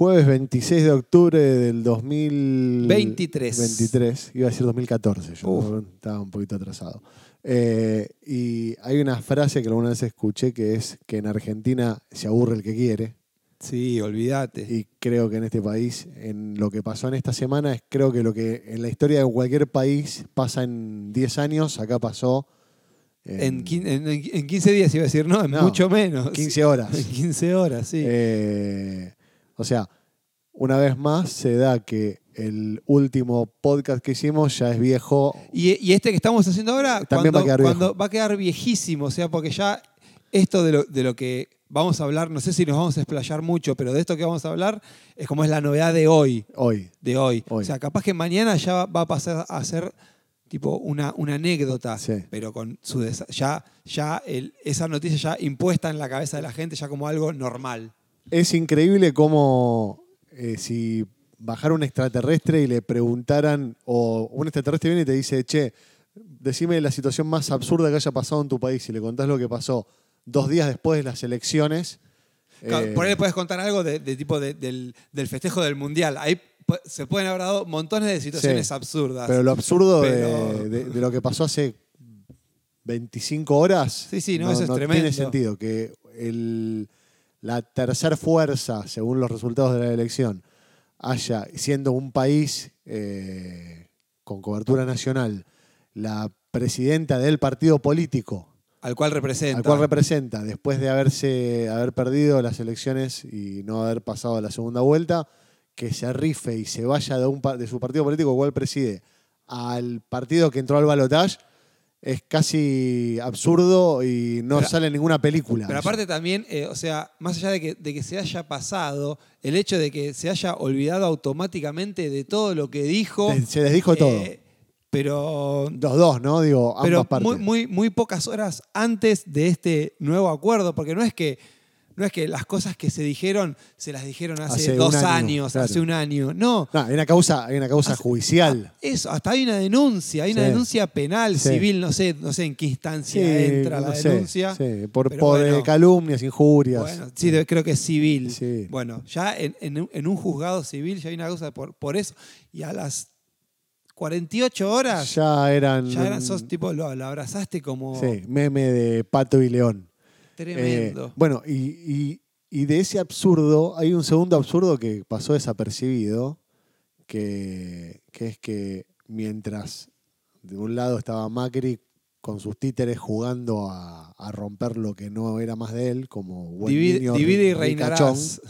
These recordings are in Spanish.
Jueves 26 de octubre del 2023. 23. 23, iba a decir 2014, yo Uf. estaba un poquito atrasado. Eh, y hay una frase que alguna vez escuché que es que en Argentina se aburre el que quiere. Sí, olvídate. Y creo que en este país, en lo que pasó en esta semana, es creo que lo que en la historia de cualquier país pasa en 10 años, acá pasó En, en- en 15 días iba a decir, no, en No, mucho menos. 15 horas. En 15 horas, sí. Eh, o sea, una vez más se da que el último podcast que hicimos ya es viejo. y, y este que estamos haciendo ahora, También cuando, va a quedar cuando viejo. va a quedar viejísimo, o sea, porque ya esto de lo, de lo que vamos a hablar, no sé si nos vamos a explayar mucho, pero de esto que vamos a hablar es como es la novedad de hoy. Hoy. De hoy. Hoy. O sea, capaz que mañana ya va a pasar a ser tipo una, una anécdota, Sí. pero con su ya, ya el- esa noticia ya impuesta en la cabeza de la gente, ya como algo normal. Es increíble cómo eh, si bajara un extraterrestre y le preguntaran, o un extraterrestre viene y te dice, che, decime la situación más absurda que haya pasado en tu país y le contás lo que pasó dos días después de las elecciones. Claro, eh, Por ahí le puedes contar algo de, de tipo de- del, del festejo del mundial. Ahí se pueden haber dado montones de situaciones Sí, absurdas. Pero lo absurdo de- Pero- De, de lo que pasó hace 25 horas. Sí, sí, no, eso es Tiene tremendo. sentido que el- la tercer fuerza, según los resultados de la elección, haya, siendo un país eh, con cobertura nacional, la presidenta del partido político al cual representa. al cual representa, después de haberse haber perdido las elecciones y no haber pasado a la segunda vuelta, que se rife y se vaya de, un, de su partido político, cual preside, al partido que entró al balotaje, es casi absurdo y no Pero- sale en ninguna película. Pero aparte también, eh, o sea, más allá de que, de que se haya pasado, el hecho de que se haya olvidado automáticamente de todo lo que dijo. Se desdijo todo. eh, pero Los dos, ¿no? Digo, ambas pero partes. muy, muy, muy pocas horas antes de este nuevo acuerdo, porque no es que, no es que las cosas que se dijeron se las dijeron hace, dos año, años, claro. hace un año. No, No, hay una causa, hay una causa Hace- judicial. eso, hasta hay una denuncia, hay una Sí. denuncia penal, Sí. civil, no sé, no sé en qué instancia Sí, entra la no sé, denuncia. sí, por, por, bueno. calumnias, injurias. Bueno, sí, creo que es civil. Bueno, ya en, en un- en un juzgado civil ya hay una causa por, por eso. Y a las 48 horas ya, ya eran. eran, sos tipo, lo, lo abrazaste como Sí, meme de Pato y León. Tremendo. Eh, bueno, y, y- y de ese absurdo, hay un segundo absurdo que pasó desapercibido, que, que es que mientras de un lado estaba Macri con sus títeres jugando a, a romper lo que no era más de él, como buen divide, niño divide y reinarás.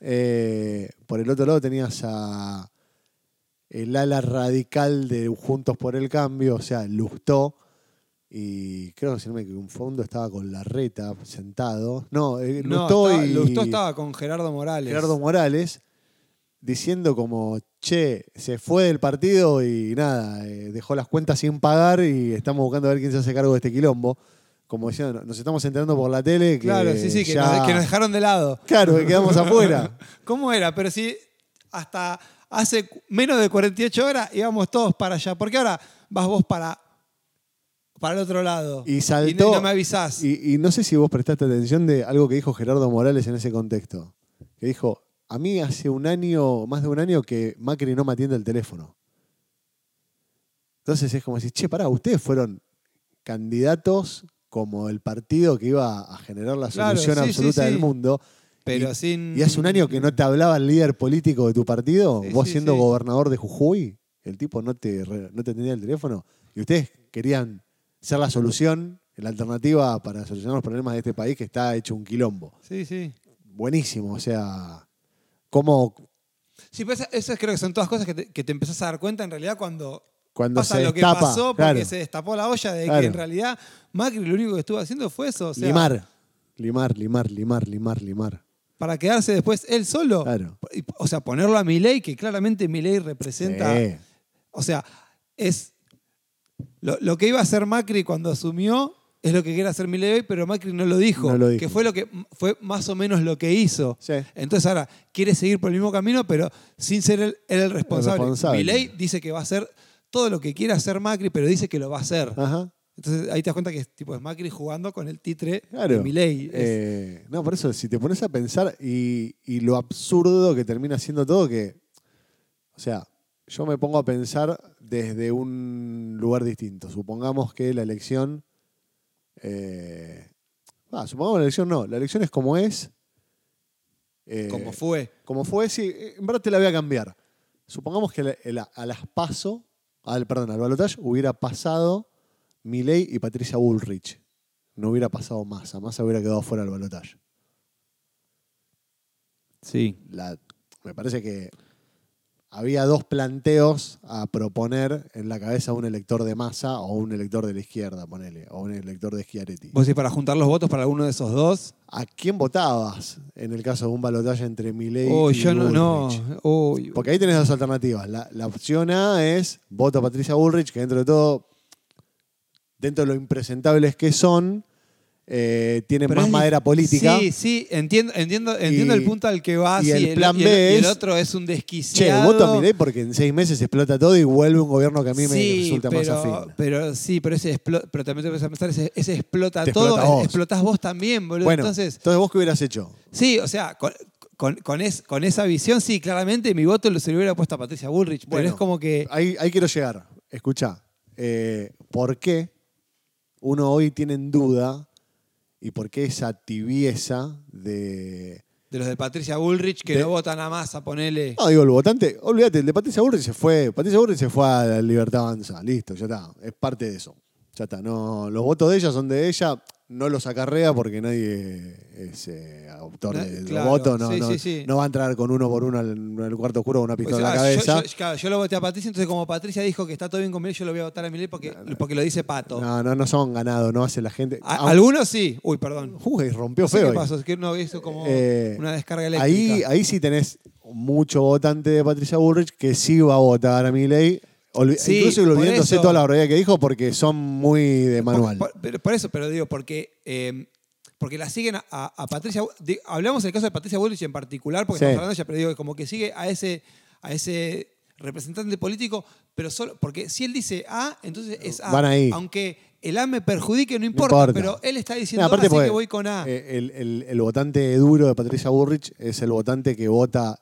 Eh, por el otro lado tenías a el ala radical de Juntos por el Cambio, o sea, Lustó, y creo que si no me equivoco, un fondo estaba con la reta sentado. No, eh, No, Lustó estaba, y Lustó estaba con Gerardo Morales. Gerardo Morales diciendo como, che, se fue del partido y nada, eh, dejó las cuentas sin pagar y estamos buscando a ver quién se hace cargo de este quilombo. Como diciendo, nos estamos enterando por la tele que claro, sí, sí, que, ya- nos, que nos dejaron de lado. Claro, que quedamos afuera. ¿Cómo era? Pero si hasta hace menos de 48 horas íbamos todos para allá. Porque ahora vas vos para, para el otro lado. Y no- saltó. no me avisás. Y, y no sé si vos prestaste atención de algo que dijo Gerardo Morales en ese contexto. Que dijo, a mí hace un año, más de un año, que Macri no me atiende el teléfono. Entonces es como decir, che, pará, ustedes fueron candidatos como el partido que iba a generar la solución sí, absoluta sí. del mundo. Pero y, sin. y hace un año que no te hablaba el líder político de tu partido, vos siendo gobernador de Jujuy, el tipo no te, no te atendía el teléfono, y ustedes querían ser la solución, la alternativa para solucionar los problemas de este país que está hecho un quilombo. Sí, sí. Buenísimo, o sea, cómo Sí, pero esas, creo que son todas cosas que te, que te empezás a dar cuenta en realidad cuando cuando pasa se lo que pasó porque claro, se destapó la olla de Claro. que en realidad Macri lo único que estuvo haciendo fue eso. O sea, limar, limar, limar, limar, limar, limar. Para quedarse después él solo. Claro. O sea, ponerlo a Milei, que claramente Milei representa. Sí. O sea, es. Lo, lo que iba a hacer Macri cuando asumió es lo que quiere hacer Milei pero Macri no lo dijo. No lo dijo. Que fue lo que fue más o menos lo que hizo. Sí. Entonces ahora quiere seguir por el mismo camino, pero sin ser él, el responsable. responsable. Milei dice que va a hacer todo lo que quiere hacer Macri, pero dice que lo va a hacer. Ajá. Entonces ahí te das cuenta que es, tipo, es Macri jugando con el titre Claro. de Milei. Eh, no, por eso, si te pones a pensar y, y lo absurdo que termina siendo todo, que, o sea, yo me pongo a pensar desde un lugar distinto. Supongamos que la elección, eh, ah, supongamos la elección no, la elección es como es. eh, como fue. como fue, sí, en verdad te la voy a cambiar. Supongamos que la- la- a las paso, al, perdón, al balotaje hubiera pasado Milei y Patricia Bullrich. No hubiera pasado Massa. Massa hubiera quedado fuera del balotaje. Sí. La- me parece que había dos planteos a proponer en la cabeza de un elector de Massa o un elector de la izquierda, ponele, o un elector de Schiaretti. Vos decís para juntar los votos para alguno de esos dos. ¿A quién votabas en el caso de un balotaje entre Milei Uy, y yo no, no. Bullrich? Uy, Porque ahí tenés dos alternativas. La, la opción A es voto a Patricia Bullrich, que dentro de todo, dentro de lo impresentables que son, eh, tienen Pero más es madera política. Sí, sí, entiendo, entiendo, entiendo Y- el punto al que vas. y el plan y B y el es, otro es un Che, desquiciado. voto a Milei porque en seis meses explota todo y vuelve un gobierno que a mí me sí, resulta pero, más afín. pero sí, pero ese explo- pero también te vas a pensar, ese, ese explota Te todo, explota vos. explotás vos también, boludo. Bueno, Entonces, entonces, ¿vos qué hubieras hecho? sí, o sea, con, con, con es- con esa visión, sí, claramente mi voto lo- se lo hubiera puesto a Patricia Bullrich, pero Bueno, es como que. Ahí, ahí quiero llegar. Escucha, ¿por qué uno hoy tiene en duda y por qué esa tibieza de, De los de Patricia Bullrich que De- no votan a masa, ponele. No, digo, el votante, olvídate, el de Patricia Burri se fue. Patricia Burri se fue a la Libertad Avanza. Listo, ya está. Es parte de eso. Ya está. No, los votos de ella son de ella. No los acarrea porque nadie es eh, autor de los claro, votos. No, sí, no, sí, sí. no va a entrar con uno por uno al, al cuarto oscuro con una Pues, pistola en ah, la yo- cabeza. Yo, claro, yo lo voté a Patricia, entonces como Patricia dijo que está todo bien con Milei, yo lo voy a votar a Milei porque, porque lo dice Pato. no, no, no son ganados, no hace la gente. A- Ah, algunos sí. Uy, perdón. Uy, rompió sé feo. qué pasó, es que no hizo como Eh, una descarga eléctrica. Ahí, ahí sí tenés mucho votante de Patricia Bullrich que sí va a votar a Milei. Olvi- Sí, incluso olvidándose eso. toda la barbaridad que dijo porque son muy de manual. Por, por- pero por eso, pero digo, porque, eh, porque la siguen a, Patricia. di- hablamos del caso de Patricia Bullrich en particular, porque Sí. estamos hablando de ella, pero digo como que sigue a ese, a ese representante político, pero solo. Porque si él dice A, entonces es A. Van ahí. Aunque el A me perjudique, no importa, importa. pero él está No, diciendo aparte A, así que voy con A. el, el- el votante duro de Patricia Burrich es el votante que vota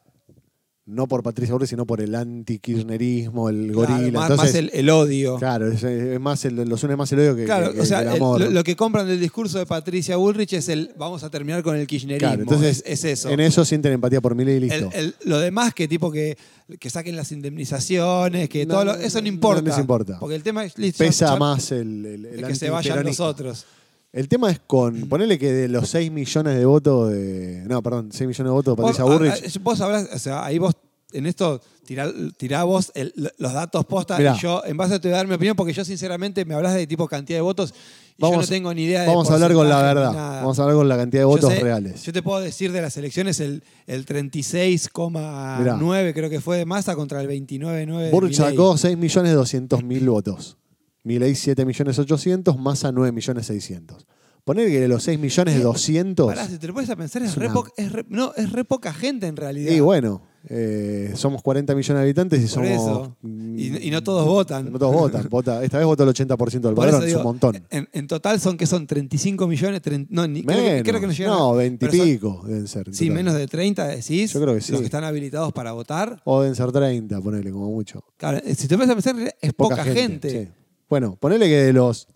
no por Patricia Burrich, sino por el anti-kirchnerismo, el Claro, gorila. más, Entonces, más el, el odio. Claro, es, es más el, los une más el odio que, Claro, que- que o sea, el el- amor. lo, lo que compran del discurso de Patricia Bullrich es el vamos a terminar con el kirchnerismo. Claro, entonces, es, es eso. en eso sienten empatía por Milei y listo. Lo demás que tipo que, que saquen las indemnizaciones, que No, todo lo- no, eso no no importa. les importa. Porque el tema es listo, Pesa ya- más el, el, que se vayan los antiperonismo. otros. El tema es con. Ponele que de los 6 millones de votos de. No, perdón, 6 millones de votos de Patricia Vos, Burrich. a- a- vos hablás, o sea, ahí vos en esto tirá, tirá vos el- los datos posta Mirá. y yo en base a te voy a dar mi opinión porque yo sinceramente me hablas de tipo cantidad de votos y yo no tengo ni idea de Vamos a hablar con la porcentaje ni verdad. nada. Vamos a hablar con la cantidad de Yo votos sé- reales. Yo te puedo decir de las elecciones el, el 36,9 creo que fue de masa contra el 29,9 de Burrich Milei. sacó 6 millones 200 mil votos. Milei 7 millones 800, Massa 9 millones 600. Poner que de los 6 millones 200. Pará, si te lo pones a pensar, es, Es re, una- es re- no, es re poca gente en realidad. Y bueno, eh, somos 40 millones de habitantes y Por somos. Y, y no todos votan. No todos votan. Vota- esta vez votó el 80% del padrón, es un montón. En, en total son que son 35 millones, no, ni, creo, que, creo que no llegan a- no, 20 y son- pico deben ser. Sí, total. menos de 30 decís. Yo creo que sí. Los que están habilitados para votar. O deben ser 30, ponele, como mucho. Claro, eh, si te pones a pensar, es poca, gente. sí. Bueno, ponele que de los.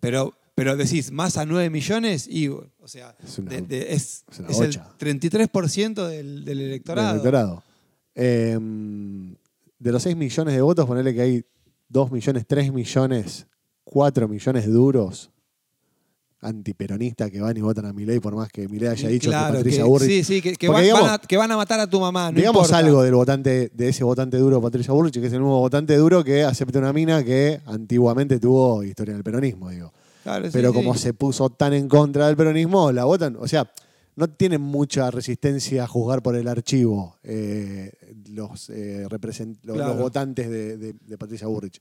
Pero, pero decís, más a 9 millones y, o sea, Es una- de- de- es, es una es el bocha. 33% del, del electorado. del electorado. Eh, de los 6 millones de votos, ponele que hay 2 millones, 3 millones, 4 millones duros antiperonistas que van y votan a Milei por más que Milei haya dicho Claro, que Patricia que- Burrich. Sí, sí, que, que van, digamos- van a, que van a matar a tu mamá. No digamos importa. algo del votante, de ese votante duro Patricia Burrich, que es el nuevo votante duro que acepta una mina que antiguamente tuvo historia del peronismo, digo. Claro, Pero sí. como se puso tan en contra del peronismo, la votan. O sea, no tienen mucha resistencia a juzgar por el archivo eh, los, eh, represent- los, Claro. los votantes de, de- de Patricia Burrich.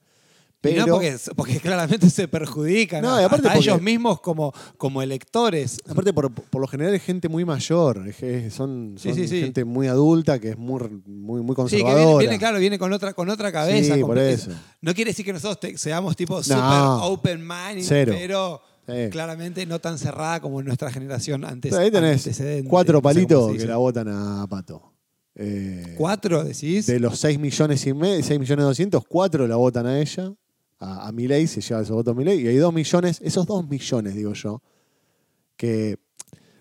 No porque, porque claramente se perjudican No, a- porque- ellos mismos como, como electores. aparte por, por lo general es gente muy mayor, es son, Sí, son sí, sí. gente muy adulta que es muy, muy, muy Sí, que conservadora. viene, viene, claro, viene con otra, con otra cabeza. Por eso. No quiere decir que nosotros te- seamos tipo No. super open mind, Cero. pero Sí. claramente no tan cerrada como nuestra generación antes. Ahí tenés cuatro palitos que la votan a Pato. Eh, ¿Cuatro decís? De los 6 millones y medio, 6 millones 200, 4 la votan a ella, a, a Milei, se lleva esos votos Milei, y hay 2 millones, esos 2 millones, digo yo, que...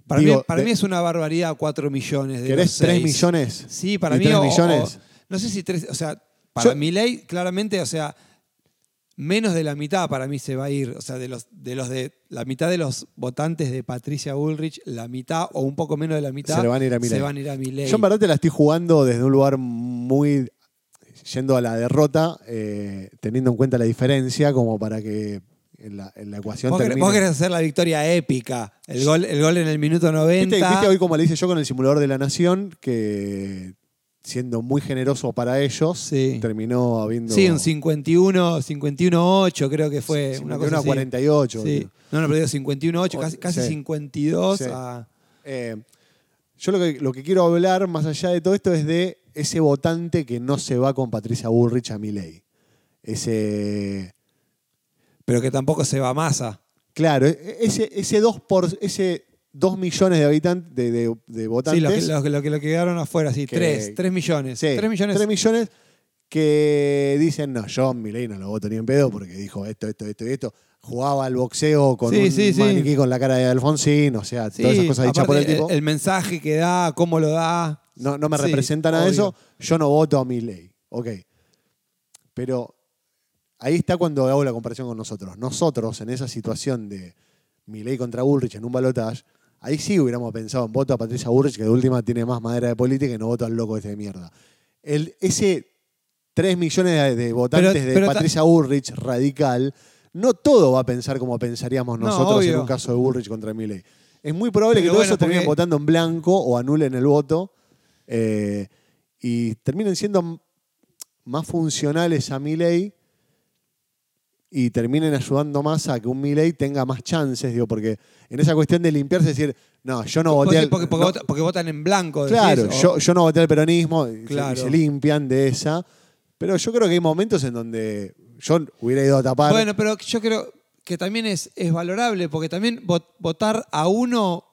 para digo, mí, para de- mí es una barbaridad 4 millones. De ¿Querés los 3 seis. millones? Sí, para mí. 3 o- o- millones? no sé si tres. O sea, para Yo- mi ley, claramente, o sea, menos de la mitad para mí se va a ir. O sea, de los de los de la mitad de los votantes de Patricia Bullrich, la mitad o un poco menos de la mitad Se van a ir a Milei. se van a ir a. Yo en verdad te la estoy jugando desde un lugar muy yendo a la derrota, eh, teniendo en cuenta la diferencia, como para que en la, en la ecuación Vos, termine. vos querés hacer la victoria épica. El gol, el gol en el minuto 90. ¿Viste, viste hoy como le hice yo con el simulador de la nación? Que siendo muy generoso para ellos, Sí. terminó habiendo. Sí, un 51, 51-8 creo que fue. una cosa 51 a así. 48. Sí. No, no, pero digo 51-8, casi, casi Sí. 52 Sí. a... Eh, yo lo que, lo que quiero hablar, más allá de todo esto, es de ese votante que no se va con Patricia Bullrich a Milei. Ese. Pero que tampoco se va a masa. Claro, e- ese, ese 2 por. Ese 2 millones de habitantes de, de- de Sí, votantes. lo que, lo, que- lo que lo que quedaron afuera, sí, Que- 3, 3 millones. Sí, 3 millones. 3 millones que dicen, no, yo Milei no lo voto ni en pedo porque dijo esto, esto, esto y esto. Jugaba al boxeo con Sí, un sí, sí. maniquí con la cara de Alfonsín, o sea, todas esas cosas dichas por el tipo. El, mensaje que da, cómo lo da. No, no me Sí, representa nada de eso, yo no voto a Milei. Ok. Pero ahí está cuando hago la comparación con nosotros. Nosotros, en esa situación de Milei contra Bullrich en un balotaje, ahí sí hubiéramos pensado en voto a Patricia Bullrich, que de última tiene más madera de política, y no voto al loco este de mierda. El, ese 3 millones de, votantes Pero- de pero Patricia Bullrich radical, no todo va a pensar como pensaríamos No, nosotros en un caso de Bullrich contra Milei. Es muy probable Pero que todos bueno, esos terminen votando en blanco o anulen el voto eh, y terminen siendo más funcionales a Milei y terminen ayudando más a que un Milei tenga más chances, digo, porque en esa cuestión de limpiarse, decir, no, yo no voté porque, porque no- porque votan en blanco. Claro, yo, yo no voté al peronismo Claro. y se limpian de esa, pero yo creo que hay momentos en donde yo hubiera ido a tapar. Bueno, pero yo creo que también es, es valorable, porque también vot- votar a uno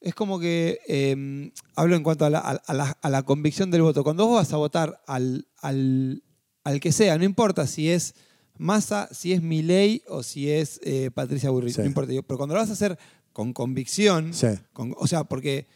es como que, eh, hablo en cuanto a la, a- la- a la convicción del voto, cuando vos vas a votar al, al, al que sea, no importa si es Massa, si es Milei o si es eh, Patricia Burrich, Sí. no importa, pero cuando lo vas a hacer con convicción, Sí. con- o sea, porque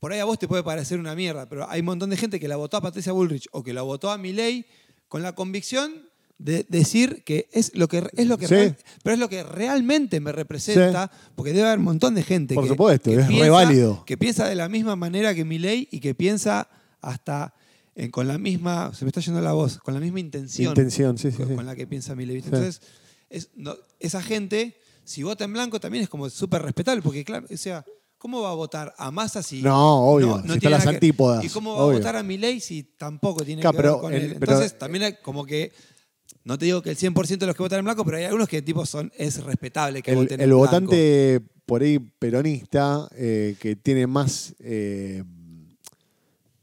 por ahí a vos te puede parecer una mierda, pero hay un montón de gente que la votó a Patricia Bullrich o que la votó a Milei con la convicción de decir que es lo que es lo que Sí. real- pero es lo que realmente me representa, porque debe haber un montón de gente Por que, supuesto, que es re piensa, válido. que piensa de la misma manera que Milei y que piensa hasta eh, con la misma, se me está yendo la voz, con la misma intención Intención, sí, con, la que piensa. ¿viste? Sí. Entonces, es- no- esa gente, si vota en blanco, también es como súper respetable, porque claro, o sea, ¿cómo va a votar a Massa si No, obvio, si están tiene las que- antípodas, ¿Y cómo va obvio. a votar a Milei si tampoco tiene Claro, que ver pero con él? pero- Entonces, también hay como que, no te digo que el 100% de los que votan en blanco, pero hay algunos que tipo son, es respetable que el, voten el en blanco. votante por ahí peronista eh, que tiene más eh,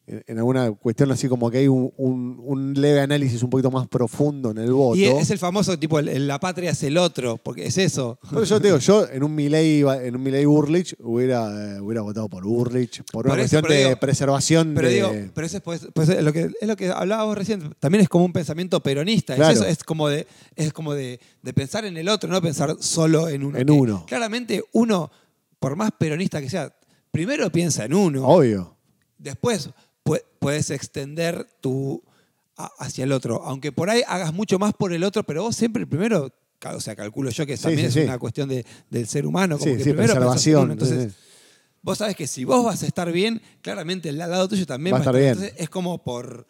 en, alguna cuestión así como que hay un, un- un leve análisis un poquito más profundo en el voto. Y es el famoso tipo, el- la patria es el otro, porque es eso. Eso te digo, yo en un Milei, en un Milei Burlich hubiera, eh, hubiera votado por Burlich, por una Por eso, cuestión de digo- preservación Pero de. digo, pero eso es, pues, pues, es lo que es lo que hablábamos recién. También es como un pensamiento peronista. es eso, Es, como de, es como de, de pensar en el otro, no pensar solo en uno. En uno. Claramente, uno, por más peronista que sea, primero piensa en uno. Obvio. Después pu- puedes extender tu hacia el otro. Aunque por ahí hagas mucho más por el otro, pero vos siempre el primero, o sea, calculo yo que Sí, también sí, es sí. una cuestión de- del ser humano. Como que sí, primero preservación. Entonces, sí, sí. vos sabés que si vos vas a estar bien, claramente el lado tuyo también Va a estar bien. Entonces es como por,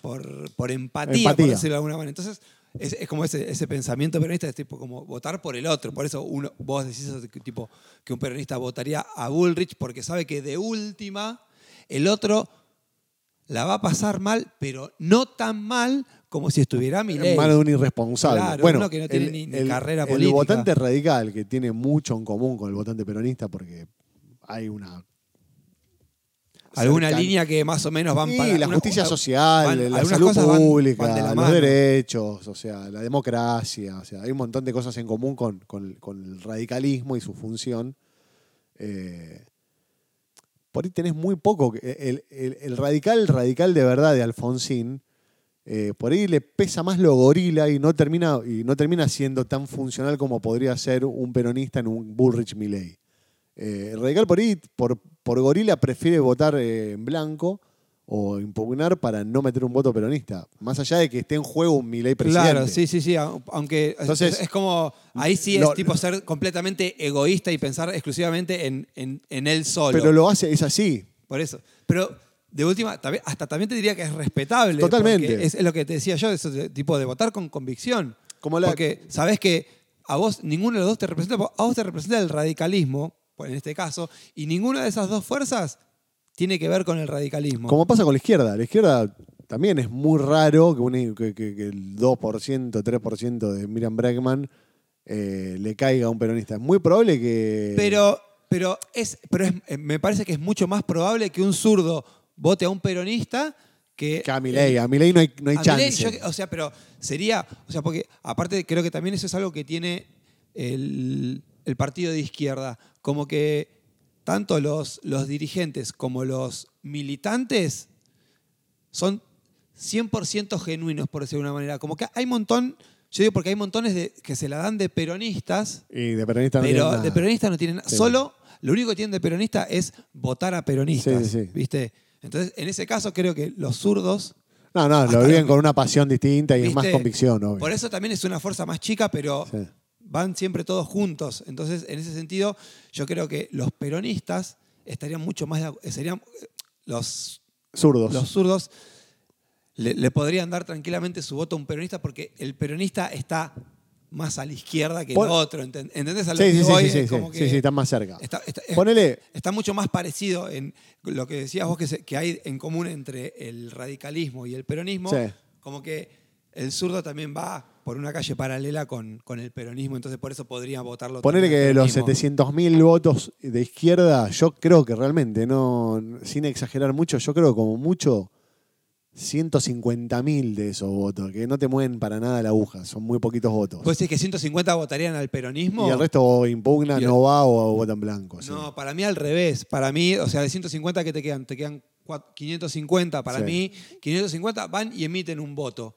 por, por empatía, por Empatía. decirlo de alguna manera. Entonces es, es como ese, ese pensamiento peronista, es tipo como votar por el otro. Por eso uno, vos decís eso, tipo que un peronista votaría a Bullrich porque sabe que de última el otro la va a pasar mal, pero no tan mal como si estuviera mi En manos de un irresponsable. Claro, bueno, uno que no tiene ni- ni carrera El política. votante radical, que tiene mucho en común con el votante peronista, porque hay una. Alguna cercan- línea que más o menos van Sí, para. la justicia una- social, van- la salud cosas van- pública, van de la los mano. derechos, o sea, la democracia. O sea, hay un montón de cosas en común con, con- con el radicalismo y su función. Eh, por ahí tenés muy poco. que- El, el- el radical, radical de verdad de Alfonsín, eh, por ahí le pesa más lo gorila y no termina, y no termina siendo tan funcional como podría ser un peronista en un Bullrich Milley. Eh, el radical por ahí, por, por gorila, prefiere votar eh, en blanco o impugnar para no meter un voto peronista. Más allá de que esté en juego un Milley presidente. Claro, sí, sí, sí. au- Aunque Entonces, es, como. Ahí sí es tipo ser completamente egoísta y pensar exclusivamente en, en- en él solo. Pero lo hace, es así. Por eso. Pero de última, hasta también te diría que es respetable. Totalmente. Es, lo que te decía yo, eso de- tipo de votar con convicción. Como la- Porque sabes que a vos, ninguno de los dos te representa, a vos te representa el radicalismo, en este caso, y ninguna de esas dos fuerzas tiene que ver con el radicalismo. Como pasa con la izquierda. La izquierda también es muy raro que, un- que- que- que el 2%, 3% de Miriam Bregman eh, le caiga a un peronista. Es muy probable que. Pero, pero, es, pero es- eh, me parece que es mucho más probable que un zurdo vote a un peronista que. Que a Milei. A Milei no hay, no hay A chance. Yo- o sea, pero sería, o sea, porque aparte creo que también eso es algo que tiene el, el partido de izquierda, como que tanto los, los dirigentes como los militantes son 100% genuinos, por decirlo de una manera. Como que hay un montón, yo digo porque hay montones de, que se la dan de peronistas, y de peronista no pero de peronista no tienen nada. Sí. Solo lo único que tienen de peronista es votar a peronistas. Sí, sí. ¿Viste? Entonces, en ese caso creo que los zurdos No, no, lo viven con una pasión distinta y es más convicción, obvio. Por eso también es una fuerza más chica, pero Sí. Van siempre todos juntos. Entonces, en ese sentido, yo creo que los peronistas estarían mucho más. de- Serían, los, Zurdos. los zurdos le, le podrían dar tranquilamente su voto a un peronista porque el peronista está más a la izquierda que Pon- el otro. ¿enten- ¿Entendés a lo sí, que sí, sí, voy? sí, sí, Es como sí, que sí, sí, están más cerca. está, está- es- Ponele, está mucho más parecido en lo que decías vos que, se- que hay en común entre el radicalismo y el peronismo, Sí. como que el zurdo también va por una calle paralela con, con el peronismo, entonces por eso podría votarlo. Ponele que al los peronismo. 700.000 votos de izquierda, yo creo que realmente, no, sin exagerar mucho, yo creo que como mucho 150.000 de esos votos, que no te mueven para nada la aguja, son muy poquitos votos. ¿Vos decís que 150 votarían al peronismo? y el resto o impugna, Y el- no va o votan blanco. sí. No, para mí al revés. Para mí, o sea, de 150 que te quedan, te quedan cua- 550. Para Sí. mí, 550 van y emiten un voto.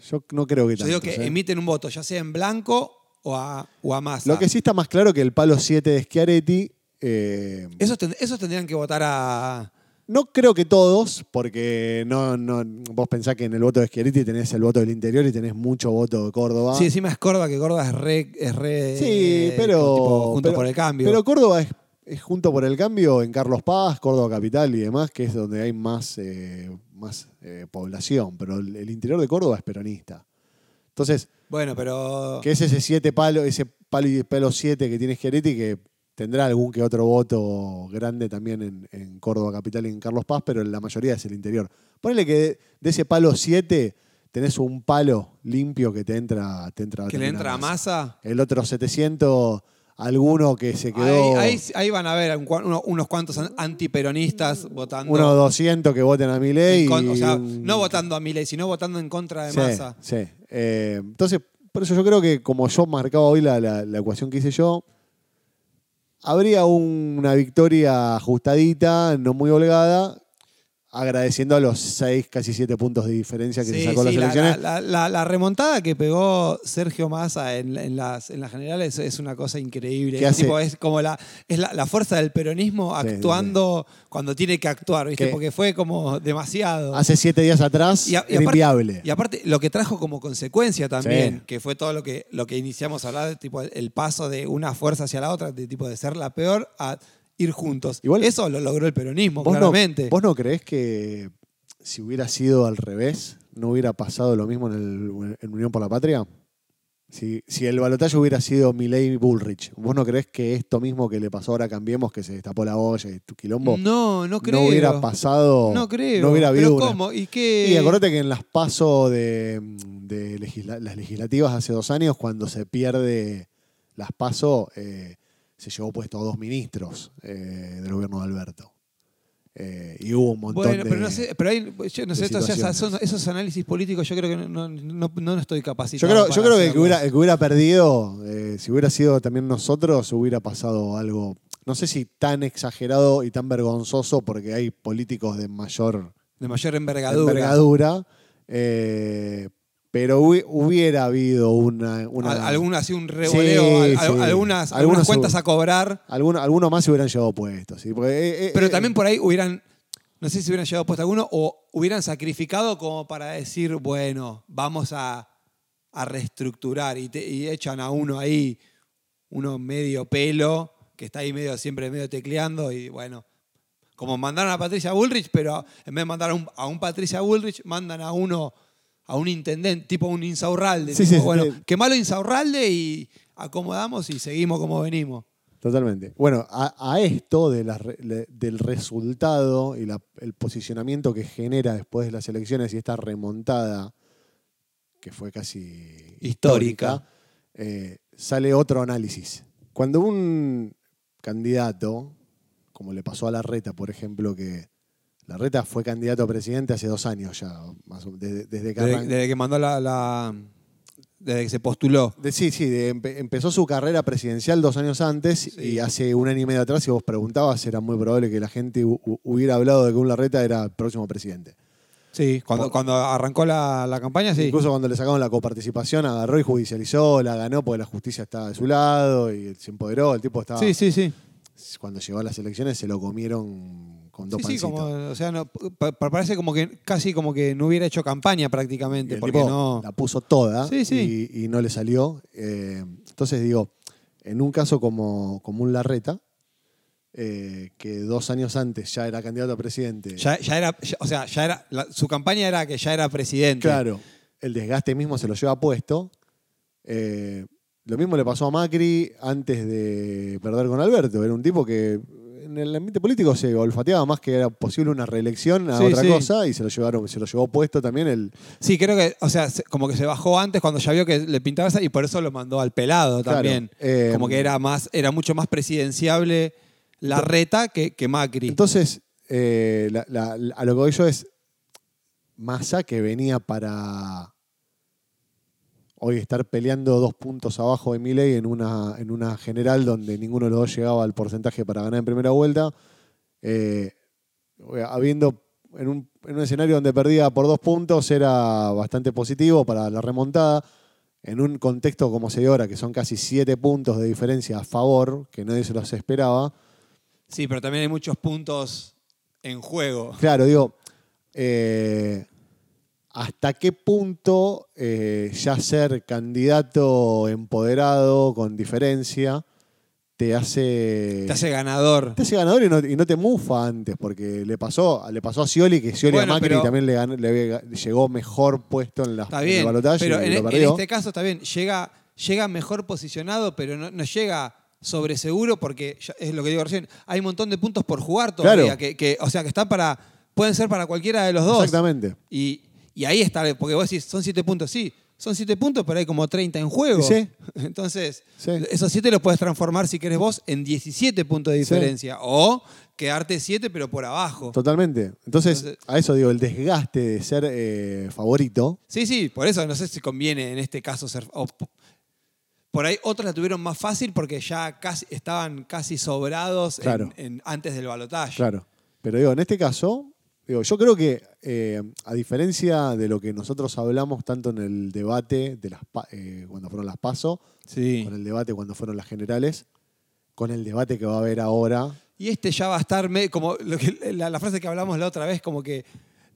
Yo no creo que Yo digo que ¿eh? emiten un voto, ya sea en blanco o a, o a masa. Lo que sí está más claro que el palo 7 de Schiaretti. eh, Esos, ten- esos tendrían que votar a. No creo que todos, porque no, no, vos pensás que en el voto de Schiaretti tenés el voto del interior y tenés mucho voto de Córdoba. Sí, encima es Córdoba, que Córdoba es re. Es re Sí, eh, pero. tipo, junto pero- por el cambio. Pero Córdoba es, es junto por el cambio en Carlos Paz, Córdoba Capital y demás, que es donde hay más, eh, más eh, población. Pero el, el interior de Córdoba es peronista. Entonces, bueno, pero. que es ese siete palo, ese palo y pelo 7 que tiene Schiaretti que tendrá algún que otro voto grande también en, en Córdoba Capital y en Carlos Paz, pero la mayoría es el interior. Ponele que de, de ese palo 7 tenés un palo limpio que te entra, te entra que le entra a masa. El otro 700, alguno que se quedó. Ahí, ahí- ahí van a ver un uno- unos cuantos an- antiperonistas votando. unos 200 que voten a mi ley. o sea, no votando a Milei, sino votando en contra de Sí, Massa. sí. Eh, entonces, por eso yo creo que como yo marcaba hoy la, la- la ecuación que hice yo, habría una victoria ajustadita, no muy holgada, agradeciendo a los seis, casi siete puntos de diferencia que Sí, se sacó las sí, elecciones. la- la- la remontada que pegó Sergio Massa en, en las, en las generales es una cosa increíble. ¿Qué Es, tipo, es como la, es la, la fuerza del peronismo Sí, actuando cuando tiene que actuar, ¿viste? Que- Porque fue como demasiado. Hace siete días atrás Y a- y era aparte- inviable. Y aparte, lo que trajo como consecuencia también, que fue todo lo que, lo que iniciamos a hablar, tipo el, el paso de una fuerza hacia la otra, de tipo de ser la peor a ir juntos. Igual- Eso lo logró el peronismo, ¿Vos no, claramente. ¿Vos no creés que si hubiera sido al revés, no hubiera pasado lo mismo en, el- en Unión por la Patria? Si, si el balotaje hubiera sido Milley Bullrich, ¿vos no crees que esto mismo que le pasó ahora Cambiemos, que se destapó la olla y tu quilombo, No, no creo. no hubiera pasado? No creo. No hubiera habido ¿Pero una- cómo? ¿Y qué? Y acordate que en las pasos de, de legisla- las legislativas hace dos años, cuando se pierde las pasos, se llevó puesto a dos ministros eh, del gobierno de Alberto. Eh, y hubo un montón Bueno, de. pero no sé, pero hay, yo no sé, de esto ya situaciones. son- esos análisis políticos yo creo que no, no, no, estoy Yo capacitado. creo, yo creo que el que hubiera, el que hubiera perdido, eh, si hubiera sido también nosotros, hubiera pasado algo, no sé si tan exagerado y tan vergonzoso, porque hay políticos de mayor De mayor envergadura. envergadura, eh, pero hubi- hubiera habido una... una Al- alguna así un revoleo, Sí, al- al- sí. algunas, Algunos algunas cuentas a cobrar, alguno, alguno más se hubieran llevado puestos. ¿sí? Porque, eh, eh, pero eh, también por ahí hubieran, no sé si hubieran llevado puesto alguno o hubieran sacrificado como para decir, bueno, vamos a, a reestructurar y, te- y echan a uno ahí, uno medio pelo, que está ahí medio siempre medio tecleando y bueno, como mandaron a Patricia Bullrich, pero en vez de mandar a un, a un Patricia Bullrich, mandan a uno, a un intendente, tipo un Insaurralde. Sí, tipo, sí, bueno, sí. quemalo Insaurralde y acomodamos y seguimos como venimos. Totalmente. Bueno, a, a esto de la re- le- del resultado y la- el posicionamiento que genera después de las elecciones y esta remontada, que fue casi Histórica. eh, sale otro análisis. Cuando un candidato, como le pasó a Larreta, por ejemplo, que Larreta fue candidato a presidente hace dos años ya, más o- desde, desde que Desde, que mandó la, la- Desde que se postuló. de- sí, sí, de- empe- empezó su carrera presidencial dos años antes Sí. y hace un año y medio atrás, si vos preguntabas, era muy probable que la gente hu- hu- hubiera hablado de que un Larreta era el próximo presidente. Sí, cuando, Por- cuando arrancó la, la campaña, sí. Incluso cuando le sacaron la coparticipación, agarró y judicializó, la ganó porque la justicia estaba de su lado y se empoderó, el tipo estaba... Sí, sí, sí. Cuando llegó a las elecciones se lo comieron con dos Sí, sí, como, o sea, no, pa- pa- parece como que casi como que no hubiera hecho campaña prácticamente, porque tipo no. la puso toda Sí, sí. Y, y no le salió. Eh, entonces digo, en un caso como, como un Larreta, eh, que dos años antes ya era candidato a presidente, Ya, ya era, ya- o sea, ya era, la- su campaña era que ya era presidente. claro, el desgaste mismo se lo lleva puesto. Eh, lo mismo le pasó a Macri antes de perder con Alberto. Era un tipo que en el ambiente político se olfateaba más que era posible una reelección a Sí, otra sí. cosa y se lo llevaron, se lo llevó puesto también el, Sí, creo que, o sea, se- como que se bajó antes cuando ya vio que le pintaba esa y por eso lo mandó al pelado Claro, también. eh, como que era más, era mucho más presidenciable la reta que, que Macri. Entonces, eh, la- la- la- a lo que voy yo es Massa que venía para hoy estar peleando dos puntos abajo de Milei en una, en una general donde ninguno de los dos llegaba al porcentaje para ganar en primera vuelta, eh, habiendo en un, en un escenario donde perdía por dos puntos era bastante positivo para la remontada. En un contexto como se dio ahora, que son casi siete puntos de diferencia a favor, que nadie se los esperaba, Sí, pero también hay muchos puntos en juego. Claro, digo, eh, ¿hasta qué punto eh, ya ser candidato empoderado con diferencia te hace, Te hace ganador. te hace ganador y no, y no te mufa antes? Porque le pasó, le pasó a Scioli, que Scioli Bueno, a Macri pero- también le, ganó- le había- llegó mejor puesto en, la, Está en el bien. balotaje Pero en, perdió. este caso está bien. Llega, llega mejor posicionado, pero no, no llega sobre seguro porque es lo que digo recién. Hay un montón de puntos por jugar todavía. Claro. Que, que- o sea, que están para. Pueden ser para cualquiera de los dos. Exactamente. Y, y ahí está, porque vos decís, son siete puntos. Sí, son siete puntos, pero hay como 30 en juego. Sí. Entonces, Sí. esos siete los puedes transformar si querés vos en 17 puntos de Sí. diferencia. O quedarte siete, pero por abajo. Totalmente. Entonces, Entonces- a eso digo, el desgaste de ser eh, favorito. Sí, sí, por eso no sé si conviene en este caso ser. por ahí otros la tuvieron más fácil porque ya casi estaban casi sobrados en- Claro. en- antes del balotaje. Claro. Pero digo, en este caso, digo, yo creo que eh, a diferencia de lo que nosotros hablamos tanto en el debate de las pa- eh, cuando fueron las PASO, Sí. con el debate cuando fueron las generales, con el debate que va a haber ahora. Y este ya va a estar me- como lo que- la, la frase que hablamos la otra vez, como que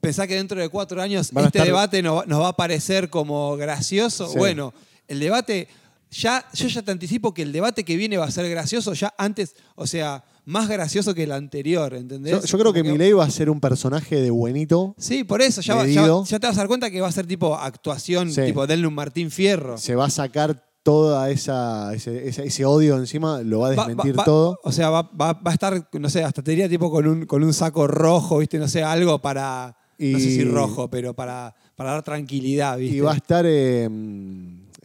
pensá que dentro de cuatro años Van a este estar- debate nos, va- nos va a parecer como gracioso. Sí. Bueno, el debate, ya, yo ya te anticipo que el debate que viene va a ser gracioso ya antes, o sea, más gracioso que el anterior, ¿entendés? Yo, yo creo que Como Milei va a ser un personaje de buenito. Sí, por eso, ya, va- ya- te vas a dar cuenta que va a ser tipo actuación, Sí. tipo denle un Martín Fierro. Se va a sacar toda esa ese, ese- ese odio encima, lo va a desmentir va- va- todo. O sea, va, a estar, no sé, hasta te diría tipo con un, con un saco rojo, ¿viste? No sé, algo para. No sé si rojo, pero para, para dar tranquilidad, ¿viste? Y va a estar. eh,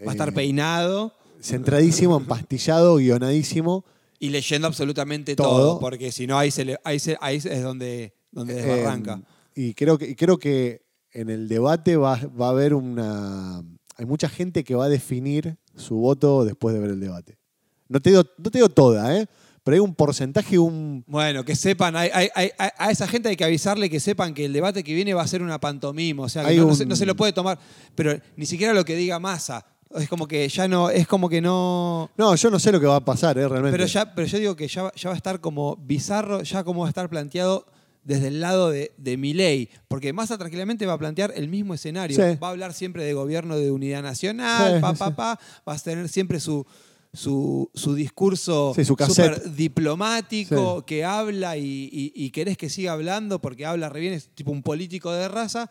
Va a estar eh, peinado Centradísimo, empastillado, guionadísimo. Y leyendo absolutamente Todo. todo, porque si no, ahí, se le- ahí, se- ahí es donde, donde desbarranca. Eh, y creo que, y creo que en el debate va, va a haber una. Hay mucha gente que va a definir su voto después de ver el debate. No te digo, no te digo toda, ¿eh? Pero hay un porcentaje, un. Bueno, que sepan, hay- hay- hay- a esa gente hay que avisarle que sepan que el debate que viene va a ser una pantomima, o sea, que no, se, no se lo puede tomar, pero ni siquiera lo que diga Massa. Es como que ya no, es como que no. No, yo no sé lo que va a pasar, ¿eh? Realmente. Pero, ya, pero yo digo que ya, va- ya va a estar como bizarro, ya como va a estar planteado desde el lado de, de Milei, porque Massa tranquilamente va a plantear el mismo escenario. Sí. Va a hablar siempre de gobierno de unidad nacional, Sí, pa, sí. pa, pa, va a tener siempre su, su, su discurso Sí, su diplomático que habla y, y- y querés que siga hablando porque habla re bien, es tipo un político de raza.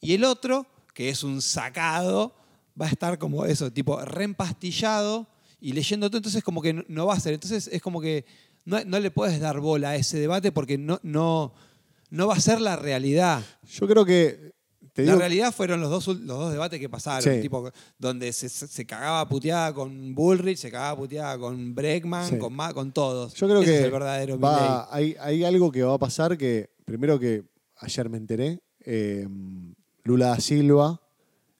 Y el otro, que es un sacado, va a estar como eso, tipo reempastillado y leyendo todo, entonces como que no, va a ser. Entonces es como que no, no le puedes dar bola a ese debate porque no, no, no va a ser la realidad. Yo creo que. Te La realidad fueron los dos, los dos debates que pasaron, Sí. tipo, donde se, se- cagaba puteada con Bullrich, se cagaba puteada con Breckman, Sí. con, Ma- con todos. Yo creo Ese que es el verdadero va- hay, hay algo que va a pasar que, primero que ayer me enteré, eh, Lula da Silva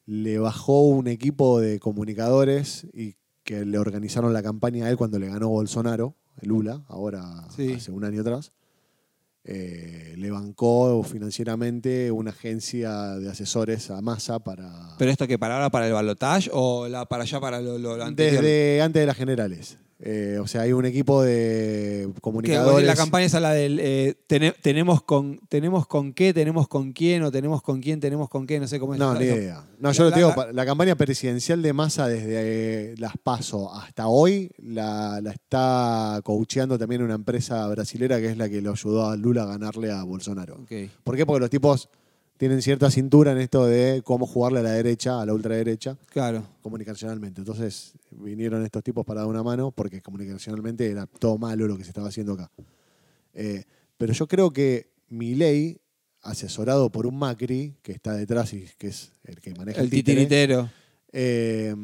le bajó un equipo de comunicadores y que le organizaron la campaña a él cuando le ganó Bolsonaro, Lula, ahora Sí. hace un año atrás. Eh, le bancó financieramente una agencia de asesores a Massa para... ¿Pero esto que para ahora para el balotage o la, para allá para lo, lo anterior? desde antes de las generales. Eh, o sea, hay un equipo de Que comunicadores... la campaña es a la del eh, tene- tenemos con tenemos con qué, tenemos con quién o tenemos con quién, tenemos con qué, no sé cómo es. No, ni idea. No, yo La- lo digo, la- pa- la campaña presidencial de Massa desde eh, las PASO hasta hoy la, la está coacheando también una empresa brasilera que es la que lo ayudó a Lula a ganarle a Bolsonaro. ¿Por qué? Porque los tipos tienen cierta cintura en esto de cómo jugarle a la derecha, a la ultraderecha, Claro. comunicacionalmente. Entonces vinieron estos tipos para dar una mano porque comunicacionalmente era todo malo lo que se estaba haciendo acá. Eh, pero yo creo que Milei, asesorado por un Macri, que está detrás y que es el que maneja el, El titiritero. eh,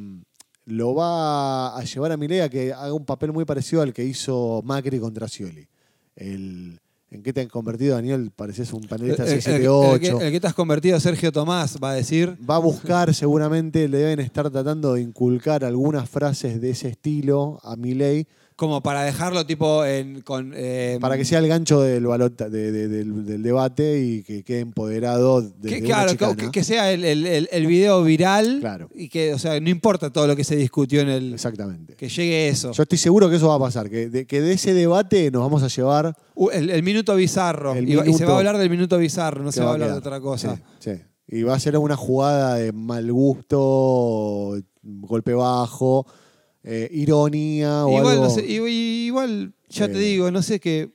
lo va a llevar a Milei a que haga un papel muy parecido al que hizo Macri contra Scioli. El, ¿En qué te han convertido, Daniel? Pareces un El, panelista el- el- 678. el que, el que te has convertido, Sergio Tomás, va a decir. Va a buscar, seguramente le deben estar tratando de inculcar algunas frases de ese estilo a Milei Como para dejarlo tipo en, con. eh, para que sea el gancho del, balota- de- de- del, del debate y que quede empoderado desde que, claro, chicana. que, que sea el, el- el- el video viral. Claro. Y que, o sea, no importa todo lo que se discutió en el. Exactamente. Que llegue eso. Yo estoy seguro que eso va a pasar, que de, que de ese debate nos vamos a llevar... Uh, el, el minuto bizarro. El y, va- y se minuto- va a hablar del minuto bizarro, no que se va a hablar de quedar. otra cosa. Sí, sí. Y va a ser una jugada de mal gusto, golpe bajo, eh, ironía o Igual, algo... no sé, igual, ya te digo, no sé qué.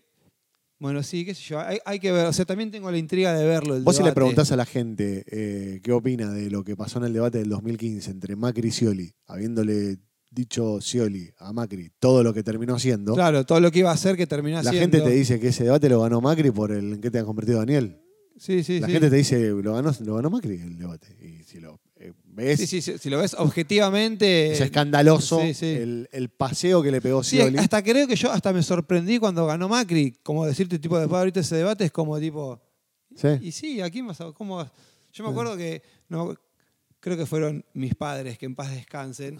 Bueno, sí, qué sé yo. Hay, hay que ver. O sea, también tengo la intriga de verlo. el Vos si le preguntás a la gente eh, qué opina de lo que pasó en el debate del 2015 entre Macri y Scioli, habiéndole dicho Scioli a Macri todo lo que terminó haciendo, Claro, todo lo que iba a hacer que terminó la siendo. gente te dice que ese debate lo ganó Macri por el en qué te ha convertido Daniel. Sí, sí, la sí. gente te dice lo ganó, lo ganó Macri el debate. Y si lo eh, ves, Sí, sí, sí, si lo ves objetivamente. es escandaloso. El, el paseo que le pegó Sí, Scioli. hasta creo que yo hasta me sorprendí cuando ganó Macri. Como decirte, tipo, después de ahorita ese debate es como tipo. Sí. Y sí, aquí más ¿cómo? Yo me acuerdo que no, creo que fueron mis padres que en paz descansen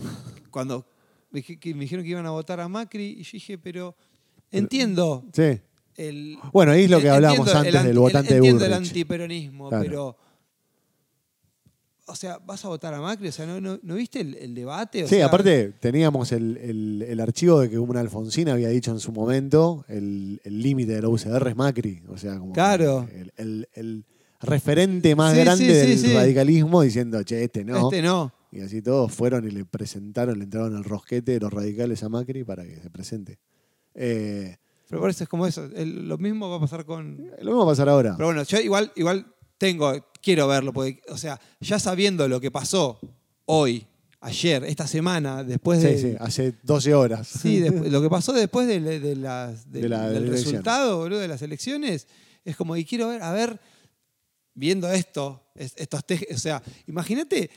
cuando me, que me dijeron que iban a votar a Macri y yo dije, pero entiendo Sí. El Bueno, ahí es lo que el antes anti- del votante de entiendo el antiperonismo, Claro. pero o sea, ¿vas a votar a Macri? O sea, ¿no, no, no viste el, el debate? O Sí, sea, aparte teníamos el, el- el archivo de que una Alfonsín había dicho en su momento, el el límite de la UCR es Macri. O sea, como Claro. el, el- el referente más Sí, grande sí, del sí. radicalismo diciendo, che, este no. Este no. Y así todos fueron y le presentaron, le entraron el rosquete de los radicales a Macri para que se presente. Eh, Pero por eso es como eso. el- lo mismo va a pasar con. Lo mismo va a pasar ahora. Pero bueno, yo igual, igual tengo, quiero verlo, porque, o sea, ya sabiendo lo que pasó hoy, ayer, esta semana, después de. Sí, sí, hace 12 horas. Sí, lo que pasó después de, de- de las- del- De la- de del la elección. resultado, boludo, de las elecciones, es como, y quiero ver, a ver, viendo esto, es- estos tejes, o sea, imagínate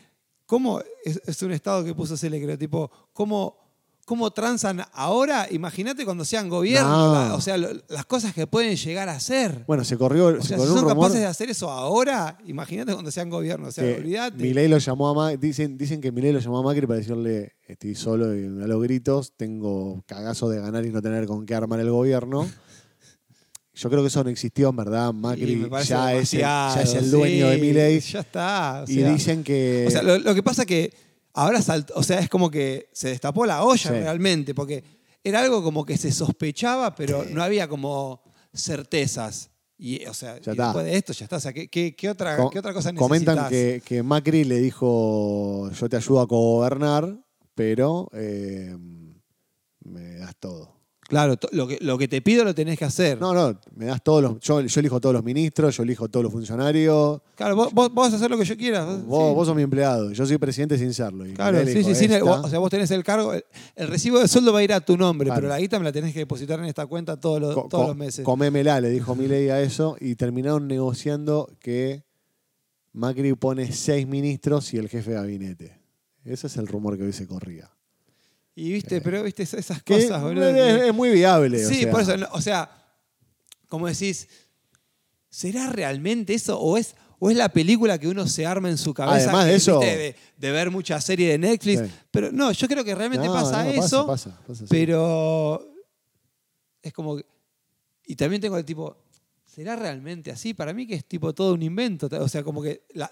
cómo es, es un estado que puso Cele, creo, tipo, cómo, cómo transan ahora, imagínate cuando sean gobierno, No. la- o sea, lo- las cosas que pueden llegar a hacer. Bueno, se corrió, O se sea, si son rumor capaces de hacer eso ahora, imagínate cuando sean gobierno, o sea, olvídate. Milei lo llamó a Macri, dicen, dicen que Milei lo llamó a Macri para decirle, estoy solo y a los gritos, tengo cagazo de ganar y no tener con qué armar el gobierno. Yo creo que eso no existió, en verdad. Macri ya es, el, ya es demasiado, el dueño de Milei. Ya está. y sea, dicen que... O sea, lo, lo que pasa que ahora saltó, o sea, es como que se destapó la olla Sí. realmente, porque era algo como que se sospechaba, pero no había como certezas. Y, o sea, Ya y después de esto ya está. O sea, ¿qué, qué- qué otra, Co- qué otra cosa necesitas? Comentan que, que Macri le dijo, yo te ayudo a gobernar, pero eh, me das todo. Claro, lo que, lo que te pido lo tenés que hacer. No, no, me das todos los. Yo, yo elijo todos los ministros, yo elijo todos los funcionarios. Claro, vos, vos, vos vas a hacer lo que yo quiera. Vos, sí. vos sos mi empleado, yo soy presidente sin serlo. Y Claro, sí, sí, sí. "Esta". vos- o sea, vos tenés el cargo, el, el recibo de sueldo va a ir a tu nombre, Claro. pero la guita me la tenés que depositar en esta cuenta todos los, Co- todos los meses. Comémela, le dijo Milei a eso, y terminaron negociando que Macri pone seis ministros y el jefe de gabinete. Ese es el rumor que hoy se corría. Y viste, pero viste es- esas cosas, boludo. es, es muy viable. o Sí, sea. por eso, no, o sea, como decís, ¿será realmente eso o es, o es la película que uno se arma en su cabeza? Además de eso- de, de ver muchas series de Netflix. Sí. Pero no, yo creo que realmente No, pasa no, eso, Pasa, pasa, pasa, sí. pero es como... Y también tengo el tipo, ¿será realmente así? Para mí que es tipo todo un invento. O sea, como que, la-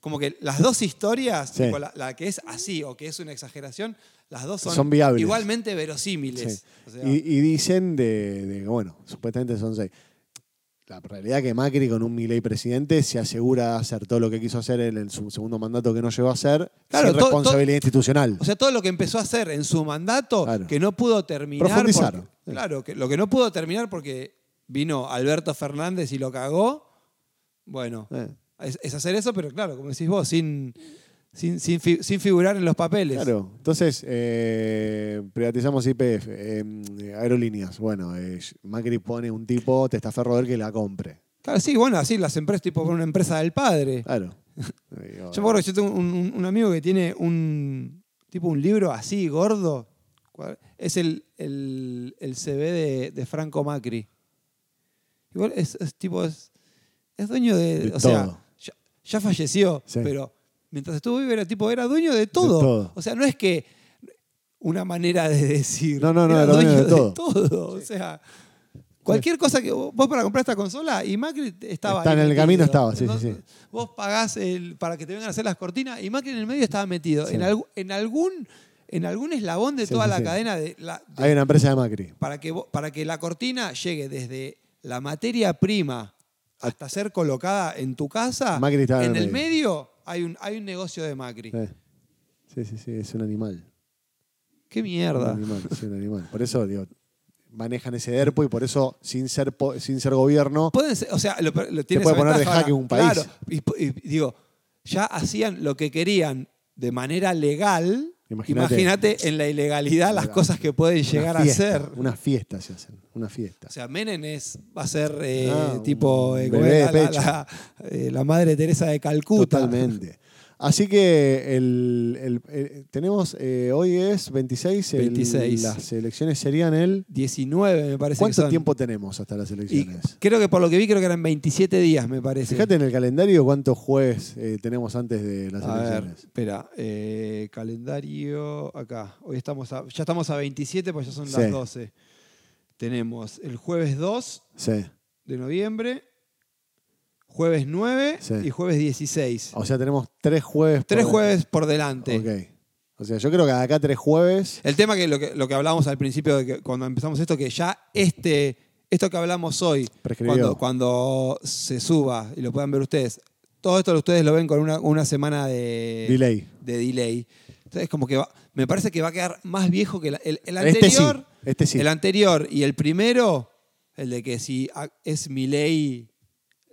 como que las dos historias, Sí. tipo la, la que es así o que es una exageración, las dos son, Son viables. igualmente verosímiles. Sí. O sea, Y, y dicen de, de- bueno, supuestamente son seis. La realidad que Macri con un Milei presidente se asegura de hacer todo lo que quiso hacer en, el- su segundo mandato que no llegó a hacer Claro, sin to- responsabilidad institucional. O sea, todo lo que empezó a hacer en su mandato, Claro. que no pudo terminar. Profundizar. porque- Sí. claro, que lo que no pudo terminar porque vino Alberto Fernández y lo cagó. Bueno, Eh, es, es hacer eso, pero claro, como decís vos, sin, sin, sin, fi- sin figurar en los papeles. claro. Entonces, eh, privatizamos IPF, eh, aerolíneas. Bueno, eh, Macri pone un tipo, testaferro ver que la compre. Claro, sí, bueno, así las empresas, tipo una empresa del padre. Claro. Digo, Yo me acuerdo que yo tengo un, un- un amigo que tiene un tipo un libro así, gordo. Es el, el, el CV de, de Franco Macri. Igual es, es tipo, es, es dueño de. De o sea, todo. ya, ya falleció, Sí. pero mientras estuvo vivo era tipo, era dueño de todo. todo. O sea, no es que una manera de decir. No, no, no, era era dueño dueño de de todo. todo. O sea. Cualquier cosa que vos para comprar esta consola y Macri estaba Está ahí en el metido. camino, estaba, sí, sí, Entonces, sí. Vos pagás el, para que te vengan a hacer las cortinas y Macri en el medio estaba metido. Sí. En, algu- en, algún, en algún eslabón de Sí, toda sí, la sí. cadena de, la- de- Hay una empresa de Macri. para, que, para que la cortina llegue desde la materia prima hasta ser colocada en tu casa. Macri estaba en en el el medio hay un, hay un negocio de Macri. Sí. sí, sí, sí, es un animal. Qué Un mierda. animal, sí, un animal. Por eso, digo, manejan ese DERPO y por eso, sin ser, po- sin ser gobierno, Pueden ser- o sea, lo, lo tiene puede esa poner de ventaja jaque ahora. un país. Claro, y, y digo, ya hacían lo que querían de manera legal. Imagínate. En la ilegalidad las cosas que pueden llegar fiesta, a ser. Una fiesta se hacen, una fiesta. O sea, Menem es, va a ser eh, Ah, tipo eh, la, pecho. la- eh, la madre Teresa de Calcuta. Totalmente. Así que el, el- el- tenemos, eh, hoy es 26, el- 26. las elecciones serían el... 19 me parece que ¿Cuánto son. tiempo tenemos hasta las Y elecciones? creo que por lo que vi, creo que eran 27 días, me parece. Fíjate en el calendario cuántos jueves eh, tenemos antes de las A ver, elecciones. espera, eh, calendario acá. Hoy estamos a- ya estamos a 27, pues ya son Sí. las 12. Tenemos el jueves 2 Sí. de noviembre, jueves 9 Sí. y jueves 16. O sea, tenemos tres jueves. por- Tres jueves por delante. Ok. O sea, yo creo que de acá tres jueves. El tema que lo, que lo que hablábamos al principio, de que cuando empezamos esto, que ya este, esto que hablamos hoy, Prescribió. cuando, cuando se suba y lo puedan ver ustedes, todo esto ustedes lo ven con una, una semana de Delay. de delay. Entonces, como que va- me parece que va a quedar más viejo que la- el, el Este sí, anterior. este sí. El anterior y el primero El de que si a- es mi ley,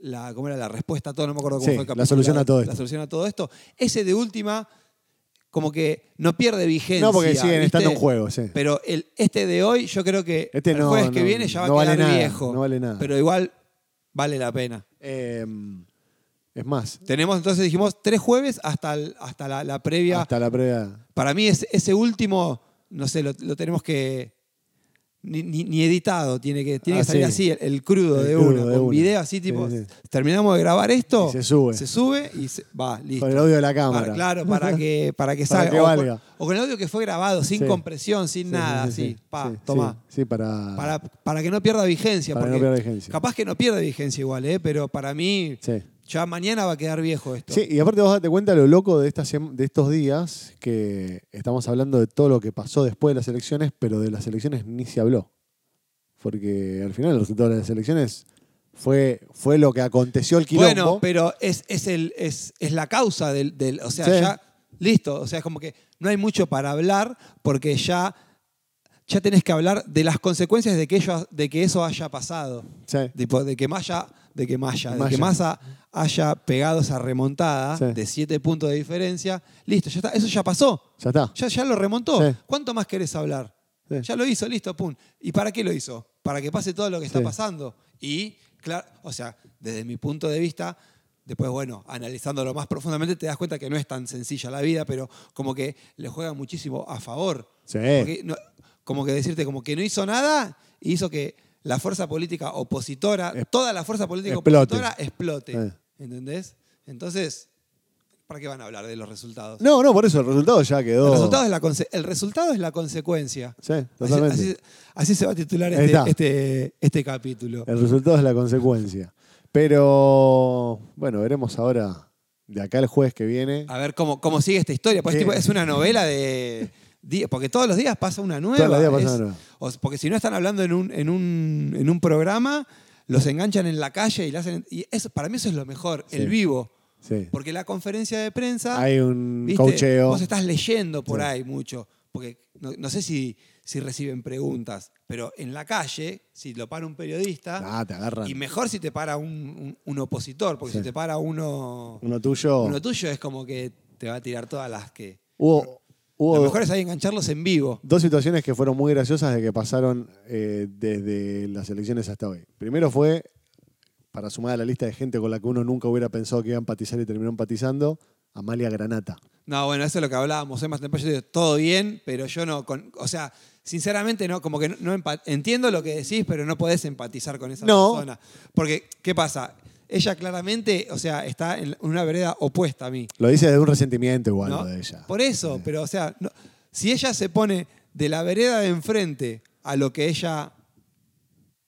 la, ¿cómo era la respuesta a todo? No me acuerdo cómo Sí, fue el la capítulo, solución a todo esto. La solución a todo esto. Ese de última, como que no pierde vigencia. No, porque siguen estando en juego, sí. Pero el, este de hoy, yo creo que Este el no, jueves que no, viene ya va no a quedar vale nada, viejo. no vale nada. Pero igual vale la pena. Eh, es más, Tenemos entonces, dijimos, tres jueves hasta, el- hasta la, la previa. hasta la previa. Para mí es, ese último, no sé, lo, lo tenemos que... Ni, ni- ni editado, tiene que, tiene Ah, que salir sí. así, el, el crudo El de crudo uno, de con una. video así, Sí, tipo, sí. terminamos de grabar esto, Y se sube. se sube y se- va, listo. Con el audio de la Para- cámara. claro, para que, para que Para salga. que o, valga. con, o con el audio que fue grabado, sin compresión, sin nada, sí, sí, así, sí, pa, sí, toma. Sí, para, Para, para que no pierda vigencia. para que no pierda vigencia. Capaz que no pierde vigencia igual, ¿eh? pero para mí Sí. Ya mañana va a quedar viejo esto. Sí, y aparte vos date cuenta lo loco de, estas de estos días, que estamos hablando de todo lo que pasó después de las elecciones, pero de las elecciones ni se habló. Porque al final el resultado de las elecciones fue, fue lo que aconteció el quilombo. Bueno, pero es, es, el, es, es la causa del, del- O sea, Sí. ya. Listo. O sea, es como que no hay mucho para hablar porque ya. Ya tenés que hablar de las consecuencias de que, ello- de que eso haya pasado. Sí. Tipo, de que Maya, de que Maya, de que Massa haya pegado esa remontada Sí. de siete puntos de diferencia. Listo, ya está. Eso ya pasó. Ya está. Ya, ya lo remontó. Sí. ¿Cuánto más querés hablar? Ya lo hizo, listo, pum. ¿Y para qué lo hizo? Para que pase todo lo que está pasando. Y, claro, o sea, desde mi punto de vista, después, bueno, analizándolo más profundamente, te das cuenta que no es tan sencilla la vida, pero como que le juega muchísimo a favor. Sí. Porque no- como que decirte, como que no hizo nada y hizo que la fuerza política opositora, Es- toda la fuerza política explote. opositora explote. Sí. ¿Entendés? Entonces, ¿para qué van a hablar de los resultados? No, no, por eso el resultado ya quedó. El resultado, es la conse- el resultado es la consecuencia. Sí, Así, totalmente. así- así se va a titular este, este, este capítulo. El resultado es la consecuencia. Pero bueno, veremos ahora de acá el jueves que viene. A ver cómo, cómo sigue esta historia. Pues es una novela de. Porque todos los días pasa una nueva. Todos los días pasa es- una nueva. o- porque si no están hablando en un, en un, en un programa, los enganchan en la calle y le hacen. Y eso, para mí eso es lo mejor, Sí. el vivo. Sí. Porque la conferencia de prensa. Hay un ¿viste? cocheo. Vos estás leyendo por Sí. ahí mucho. Porque no, no sé si, si reciben preguntas, pero en la calle, si lo para un periodista. Ah, te agarran. Y mejor si te para un, un- un opositor, porque si te para uno, Uno tuyo. uno tuyo es como que te va a tirar todas las que. Hubo, hubo Lo mejor es ahí engancharlos en vivo. dos situaciones que fueron muy graciosas de que pasaron eh, desde las elecciones hasta hoy. Primero fue, para sumar a la lista de gente con la que uno nunca hubiera pensado que iba a empatizar y terminó empatizando, Amalia Granata. No, bueno, eso es lo que hablábamos. ¿eh? Más temprano yo digo, todo bien, pero yo no. Con, o sea, sinceramente, no, como que no, no empa- entiendo lo que decís, pero no podés empatizar con esa No. persona. Porque, ¿qué pasa? Ella claramente, o sea, está en una vereda opuesta a mí. Lo dice de un resentimiento igual de ella. Por eso, pero o sea, no- si ella se pone de la vereda de enfrente a lo que ella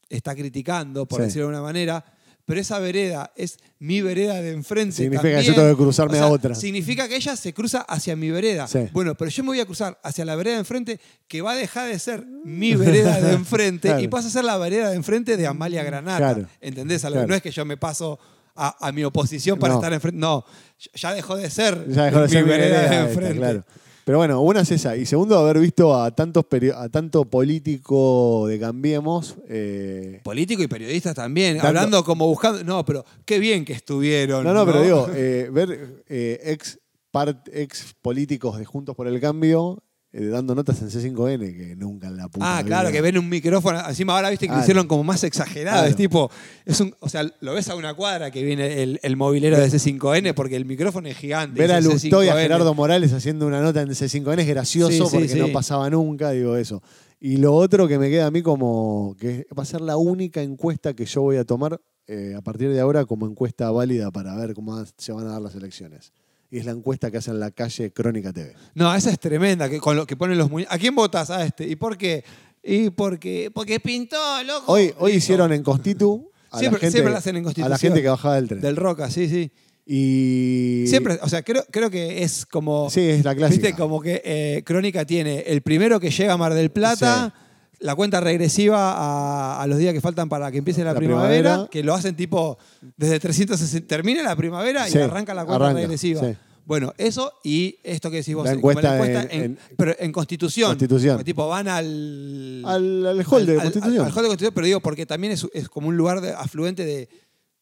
está criticando, por Sí. decirlo de una manera, pero esa vereda es mi vereda de enfrente. Significa que yo tengo que cruzarme o sea, a otra. Significa que ella se cruza hacia mi vereda. Sí. Bueno, pero yo me voy a cruzar hacia la vereda de enfrente que va a dejar de ser mi vereda de enfrente Claro. y pasa a ser la vereda de enfrente de Amalia Granata. Claro. ¿Entendés? Claro. No es que yo me paso a, a mi oposición para No. estar enfrente. No, ya dejó de ser Ya dejó de mi ser vereda vereda de esta, enfrente. claro. Pero bueno, una es esa. Y segundo, haber visto a tantos peri- a tanto político de Cambiemos. eh, Político y periodistas también, hablando como buscando. No, pero qué bien que estuvieron. no, no, pero digo, eh, ver eh, ex, part- ex políticos de Juntos por el Cambio eh, dando notas en C5N, que nunca en la puta Ah, claro, vida. que ven un micrófono. Encima ahora viste que lo hicieron como más exagerado. Claro. Es tipo, es un, o sea, lo ves a una cuadra que viene el, el movilero de C5N porque el micrófono es gigante. Ver a dice y a C5N. Gerardo Morales haciendo una nota en C5N es gracioso Sí, sí, porque sí. no pasaba nunca, digo eso. Y lo otro que me queda a mí como que va a ser la única encuesta que yo voy a tomar eh, a partir de ahora como encuesta válida para ver cómo se van a dar las elecciones. Y es la encuesta que hace en la calle Crónica TV. No, esa es tremenda, que con lo que ponen los muñecos. ¿A quién votas a este? ¿Y por qué? Y porque, porque pintó, loco. Hoy, hoy hicieron en Constitu a, Siempre- la gente, siempre lo hacen en a la Constitución. gente que bajaba del tren. Del Roca, sí, sí. Y Siempre, o sea, creo, creo que es como. Sí, es la clásica. Viste, como que eh, Crónica tiene el primero que llega a Mar del Plata, la cuenta regresiva a, a los días que faltan para que empiece la, La primavera, primavera. que lo hacen tipo desde 360. Termina la primavera Sí, y arranca la cuenta arranca, regresiva. sí. Bueno, eso y esto que decís vos. La encuesta encuesta en- en- pero en Constitución. Constitución. Tipo, van al... Al, al hall de al- al- Constitución. al hall de Constitución, pero digo, porque también es, es como un lugar de- afluente de,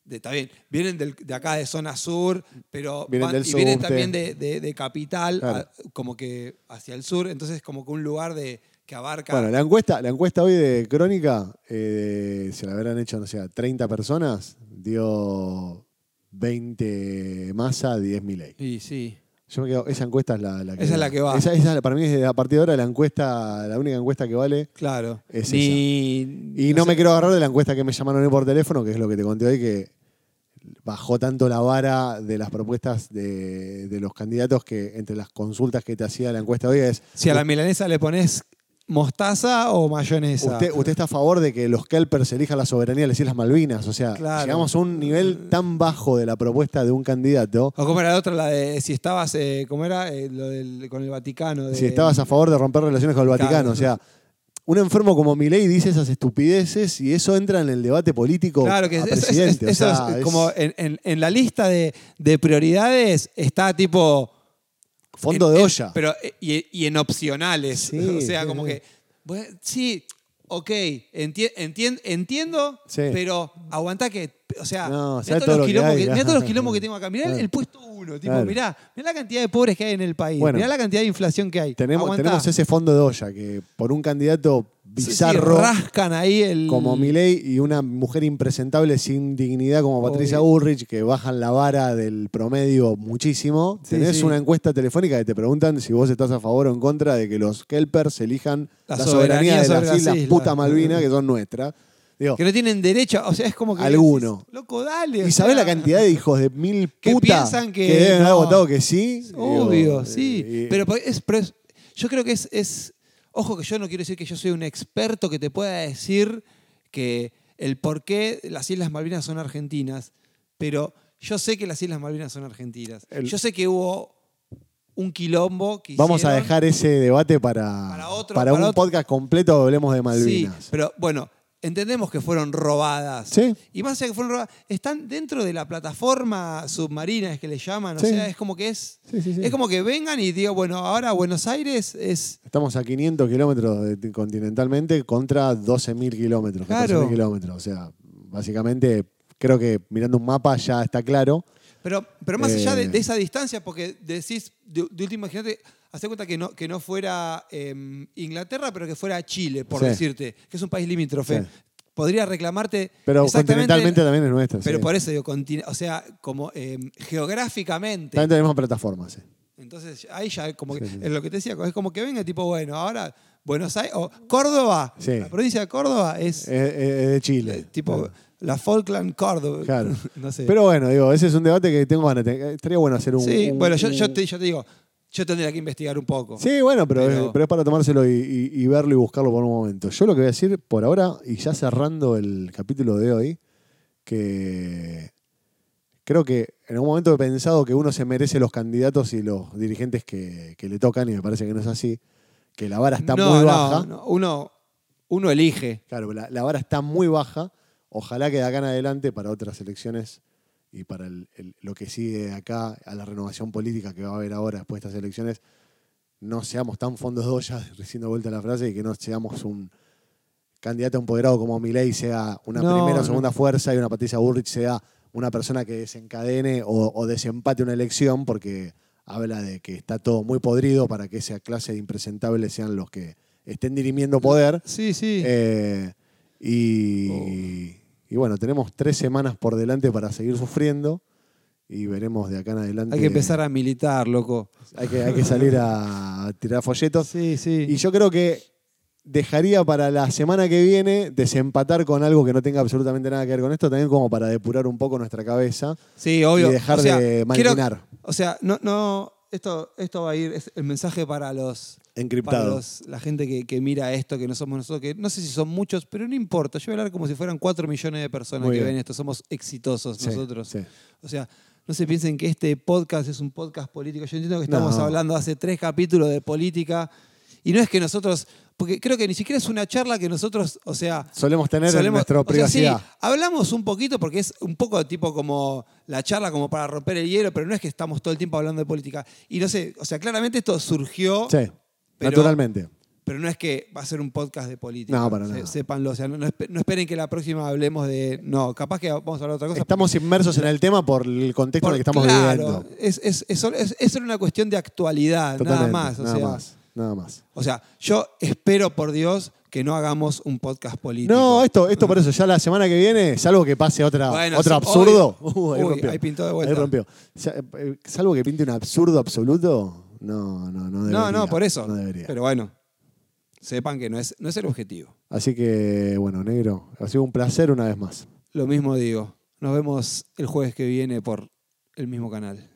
Está bien, vienen del- de acá de zona sur, pero Vienen van- del y vienen también de, de- de capital, Claro. a- como que hacia el sur, entonces como que un lugar de que abarca... Bueno, la encuesta, la encuesta hoy de Crónica, eh, se la habrán hecho, no sé, a 30 personas, dio 20 masa, 10 Milei. y sí. Yo me quedo, esa encuesta es la, la que Esa es la que va. Esa, esa para mí es a partir de ahora la encuesta, la única encuesta que vale. Claro. Es Ni- Y no, sé. me quiero agarrar de la encuesta que me llamaron hoy por teléfono, que es lo que te conté hoy, que bajó tanto la vara de las propuestas de, de los candidatos que entre las consultas que te hacía la encuesta hoy es Si a la milanesa le pones mostaza o mayonesa. Usted, usted está a favor de que los Kelpers elijan la soberanía de las Islas Malvinas. O sea, Claro. llegamos a un nivel tan bajo de la propuesta de un candidato. O como era la otra, la de si estabas, eh, ¿cómo era? Eh, lo del, con el Vaticano. de- Si estabas a favor de romper relaciones con el Claro. Vaticano. O sea, un enfermo como Milei dice esas estupideces y eso entra en el debate político Claro, que a es- es- es- presidente. o sea, es es como en, en- en la lista de, de prioridades está tipo. Fondo en- de en- olla. pero, y, y en opcionales. Sí, o sea, sí, como sí. que. bueno, sí, ok, enti- entien- entiendo, pero aguanta que. O sea, No, mirá ¿sabes todos todo los lo que quilombos que, mirá todos los quilombos que tengo acá. Mirá el- puesto uno. Tipo, Claro. mirá, mirá la cantidad de pobres que hay en el país. Bueno. mirá la cantidad de inflación que hay. tenemos, Aguantá. tenemos ese fondo de olla que por un candidato Sí, sí, bizarro rascan ahí el. como Milei y una mujer impresentable sin dignidad como Patricia Obvio. Que bajan la vara del promedio muchísimo. Sí, Tenés una encuesta telefónica que te preguntan si vos estás a favor o en contra de que los Kelpers elijan La la, soberanía soberanía, de las las Islas islas. puta Malvinas que son nuestras. Digo, Que no tienen derecho, o sea, es como que. Alguno. decís, Loco, dale. ¿Y sabés sea, la cantidad de hijos de mil que putas piensan que deben haber no. votado que sí? Obvio, Digo, sí. eh, pero, pues, es, pero es- yo creo que es, es. Ojo que yo no quiero decir que yo soy un experto que te pueda decir que el por qué las Islas Malvinas son argentinas, pero yo sé que las Islas Malvinas son argentinas. El- yo sé que hubo un quilombo que Vamos a dejar ese debate para, Para otro- para para un otro- podcast completo hablemos de Sí, Malvinas. pero bueno, entendemos que fueron robadas. Sí. Y más allá de que fueron robadas, están dentro de la plataforma submarina, es que le llaman. Sí. O sea, es como que es. Sí, sí, sí. Es como que vengan y digo, bueno, ahora Buenos Aires es. Estamos a 500 kilómetros continentalmente contra 12.000 kilómetros, 14.000 Claro. kilómetros. O sea, básicamente creo que mirando un mapa ya está claro. Pero, pero más allá de, Eh. de esa distancia, porque decís, de, de último, imagínate, hace cuenta que no, que no fuera em, Inglaterra, pero que fuera Chile, por Sí. decirte, que es un país limítrofe. Sí. Podría reclamarte. Pero continentalmente también es nuestra. Pero por eso digo, o sea, como em, geográficamente. También tenemos plataformas. sí. Entonces ahí ya como que, es lo que te decía, es como que venga tipo, bueno, ahora Buenos Aires, o Córdoba, Sí. la provincia de Córdoba es es de Chile. eh, tipo Claro. la Falkland Córdoba. Claro. no sé. Pero bueno, digo, ese es un debate que tengo ganas. Estaría bueno hacer un. sí, un- bueno, yo, te, yo te digo, yo tendría que investigar un poco. Sí, bueno, pero, Pero- Es, pero es para tomárselo y, y- y verlo y buscarlo por un momento. Yo lo que voy a decir por ahora, y ya cerrando el capítulo de hoy, que creo que en algún momento he pensado que uno se merece los candidatos y los dirigentes que, que le tocan, y me parece que no es así, que la vara está no, muy no, baja. no, uno, uno elige. Claro, la, la vara está muy baja. Ojalá que de acá en adelante para otras elecciones y para el- el- lo que sigue acá a la renovación política que va a haber ahora después de estas elecciones, no seamos tan fondos de olla, recién de vuelta la frase, y que no seamos un candidato empoderado como Milei sea una No, primera o no. segunda fuerza y una Patricia Burrich sea una persona que desencadene o, o desempate una elección, porque habla de que está todo muy podrido para que esa clase de impresentables sean los que estén dirimiendo poder. Sí, sí. Eh, y, y bueno, tenemos tres semanas por delante para seguir sufriendo y veremos de acá en adelante. Hay que empezar a militar, loco. Hay que, hay que salir a tirar folletos. Sí, sí. Y yo creo que dejaría para la semana que viene desempatar con algo que no tenga absolutamente nada que ver con esto, también como para depurar un poco nuestra cabeza sí, obvio. y dejar O sea, de maquinar. o sea, no, no, esto, esto va a ir, es el mensaje para los, para Encriptado. los- la gente que, que mira esto, que no somos nosotros, que no sé si son muchos, pero no importa. Yo voy a hablar como si fueran 4 millones de personas Muy que bien. ven esto. Somos exitosos Sí, nosotros. sí. O sea, no se piensen que este podcast es un podcast político. Yo entiendo que estamos No. hablando hace tres capítulos de política. Y no es que nosotros, porque creo que ni siquiera es una charla que nosotros, o sea, Solemos tener en nuestra o sea, privacidad. sí, hablamos un poquito porque es un poco tipo como la charla como para romper el hielo, pero no es que estamos todo el tiempo hablando de política. Y no sé, o sea, claramente esto surgió, Sí, Pero- naturalmente. pero no es que va a ser un podcast de política. No, para Se- nada. Sépanlo, o sea, no, no espe- no esperen que la próxima hablemos de... No, capaz que vamos a hablar de otra cosa. Estamos inmersos en el tema por el contexto Por- en el que estamos claro, viviendo. Es, es, es, solo- es- es solo una cuestión de actualidad, Totalmente, nada más. O nada sea, más. Nada más. O sea, yo espero por Dios que no hagamos un podcast político. No, esto, esto por eso, ya la semana que viene, salvo que pase otra, Bueno, otro sí, absurdo. Uh, ahí Uy, rompió. ahí pintó de vuelta. Ahí rompió. Eh, salvo que pinte un absurdo absoluto, no, no, no debería. No, no, por eso. No debería. Pero bueno, sepan que no es, no es el objetivo. Así que, bueno, negro, ha sido un placer una vez más. Lo mismo digo. Nos vemos el jueves que viene por el mismo canal.